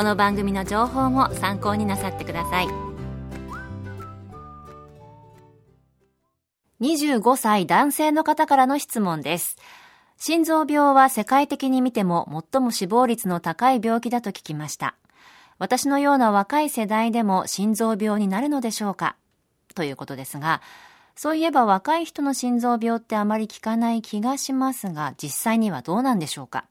この番組の情報も参考になさってください。25歳男性の方からの質問です。心臓病は世界的に見ても最も死亡率の高い病気だと聞きました。私のような若い世代でも心臓病になるのでしょうか？ということですがそういえば若い人の心臓病ってあまり聞かない気がしますが実際にはどうなんでしょうか？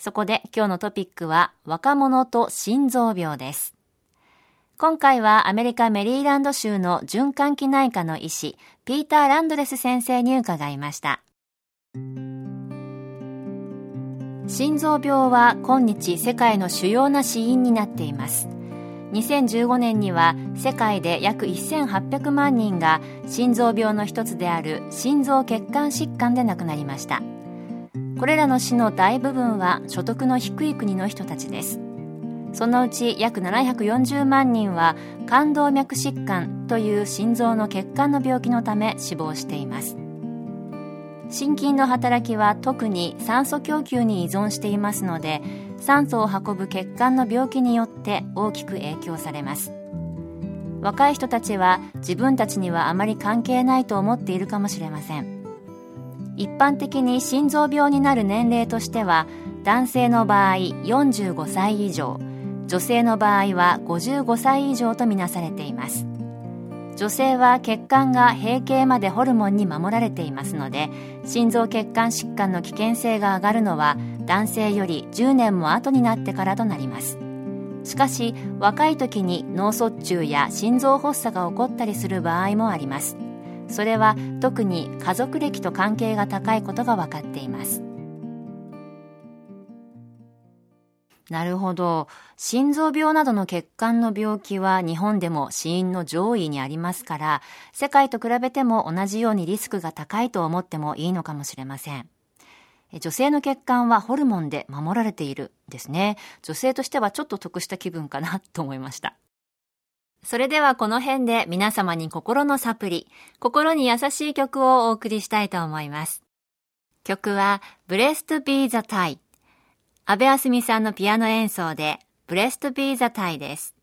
そこで今日のトピックは若者と心臓病です。今回はアメリカメリーランド州の循環器内科の医師、ピーター・ランドレス先生に伺いました。心臓病は今日世界の主要な死因になっています。2015年には世界で約1800万人が心臓病の一つである心臓血管疾患で亡くなりました。これらの死の大部分は所得の低い国の人たちです。そのうち約740万人は冠動脈疾患という心臓の血管の病気のため死亡しています。心筋の働きは特に酸素供給に依存していますので酸素を運ぶ血管の病気によって大きく影響されます。若い人たちは自分たちにはあまり関係ないと思っているかもしれません。一般的に心臓病になる年齢としては男性の場合45歳以上女性の場合は55歳以上とみなされています。女性は血管が閉経までホルモンに守られていますので心臓血管疾患の危険性が上がるのは男性より10年も後になってからとなります。しかし若い時に脳卒中や心臓発作が起こったりする場合もあります。それは特に家族歴と関係が高いことが分かっていますなるほど。心臓病などの血管の病気は日本でも死因の上位にありますから、世界と比べても同じようにリスクが高いと思ってもいいのかもしれません。女性の血管はホルモンで守られているですね。女性としてはちょっと得した気分かなと思いました。それではこの辺で皆様に心のサプリ、心に優しい曲をお送りしたいと思います。曲は Blessed Be the Tie。安部あすみさんのピアノ演奏で Blessed Be the Tie です。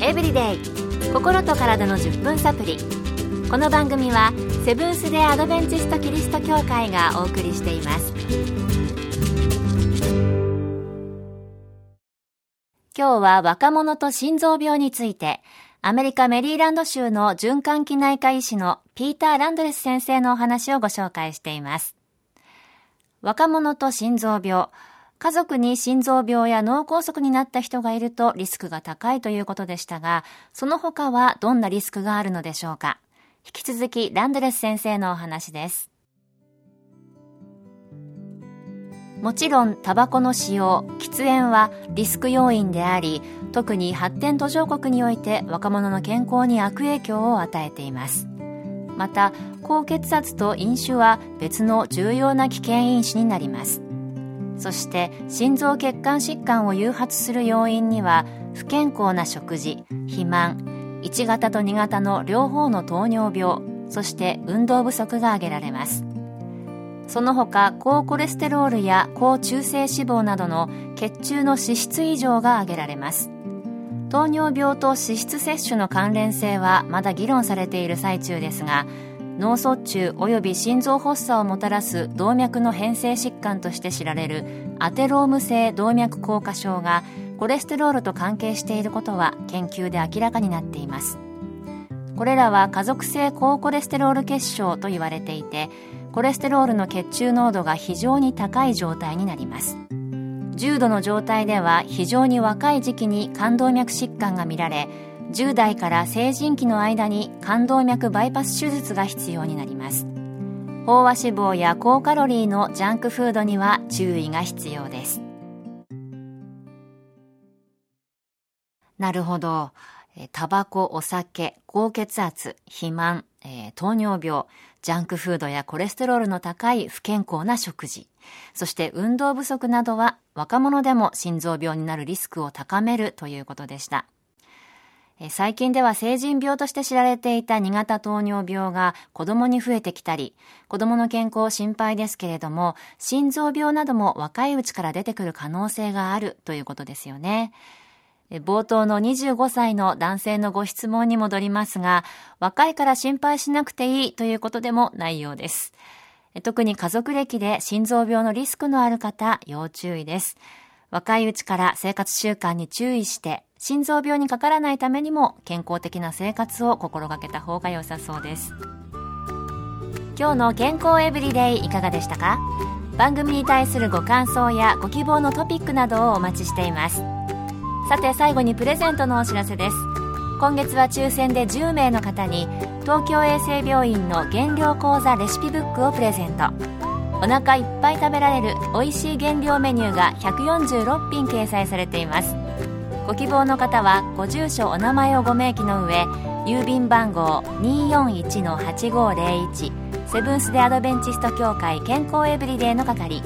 エブリデイ心と体の10分サプリこの番組はセブンス・デ・アドベンチスト・キリスト教会がお送りしています今日は若者と心臓病について、アメリカメリーランド州の循環器内科医師のピーター・ランドレス先生のお話をご紹介しています。若者と心臓病。家族に心臓病や脳梗塞になった人がいるとリスクが高いということでしたが、その他はどんなリスクがあるのでしょうか？引き続きランドレス先生のお話です。もちろんタバコの使用喫煙はリスク要因であり特に発展途上国において若者の健康に悪影響を与えています。また高血圧と飲酒は別の重要な危険因子になります。そして心臓血管疾患を誘発する要因には不健康な食事肥満1型と2型の両方の糖尿病そして運動不足が挙げられます。その他高コレステロールや高中性脂肪などの血中の脂質異常が挙げられます。糖尿病と脂質摂取の関連性はまだ議論されている最中ですが脳卒中及び心臓発作をもたらす動脈の変性疾患として知られるアテローム性動脈硬化症がコレステロールと関係していることは研究で明らかになっています。これらは家族性高コレステロール血症と言われていてコレステロールの血中濃度が非常に高い状態になります。重度の状態では非常に若い時期に冠動脈疾患が見られ10代から成人期の間に冠動脈バイパス手術が必要になります。飽和脂肪や高カロリーのジャンクフードには注意が必要です。なるほど。タバコ、お酒、高血圧、肥満、えー、糖尿病、ジャンクフードやコレステロールの高い不健康な食事、そして運動不足などは若者でも心臓病になるリスクを高めるということでした。最近では成人病として知られていた2型糖尿病が子供に増えてきたり、子供の健康心配ですけれども、心臓病なども若いうちから出てくる可能性があるということですよね。冒頭の25歳の男性のご質問に戻りますが、若いから心配しなくていいということでもないようです。特に家族歴で心臓病のリスクのある方、要注意です。若いうちから生活習慣に注意して、心臓病にかからないためにも健康的な生活を心がけた方が良さそうです。今日の健康エブリデイいかがでしたか？番組に対するご感想やご希望のトピックなどをお待ちしています。さて最後にプレゼントのお知らせです今月は抽選で10名の方に東京衛生病院の減量講座レシピブックをプレゼントお腹いっぱい食べられる美味しい減量メニューが146品掲載されています。ご希望の方はご住所お名前をご明記の上郵便番号241-8501セブンス・デ・アドベンチスト協会健康エブリデイの係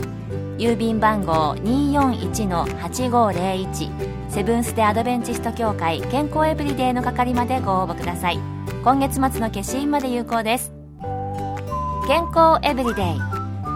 郵便番号241-8501セブンス・デ・アドベンチスト協会健康エブリデイの係までご応募ください。今月末の消印まで有効です。健康エブリデイ。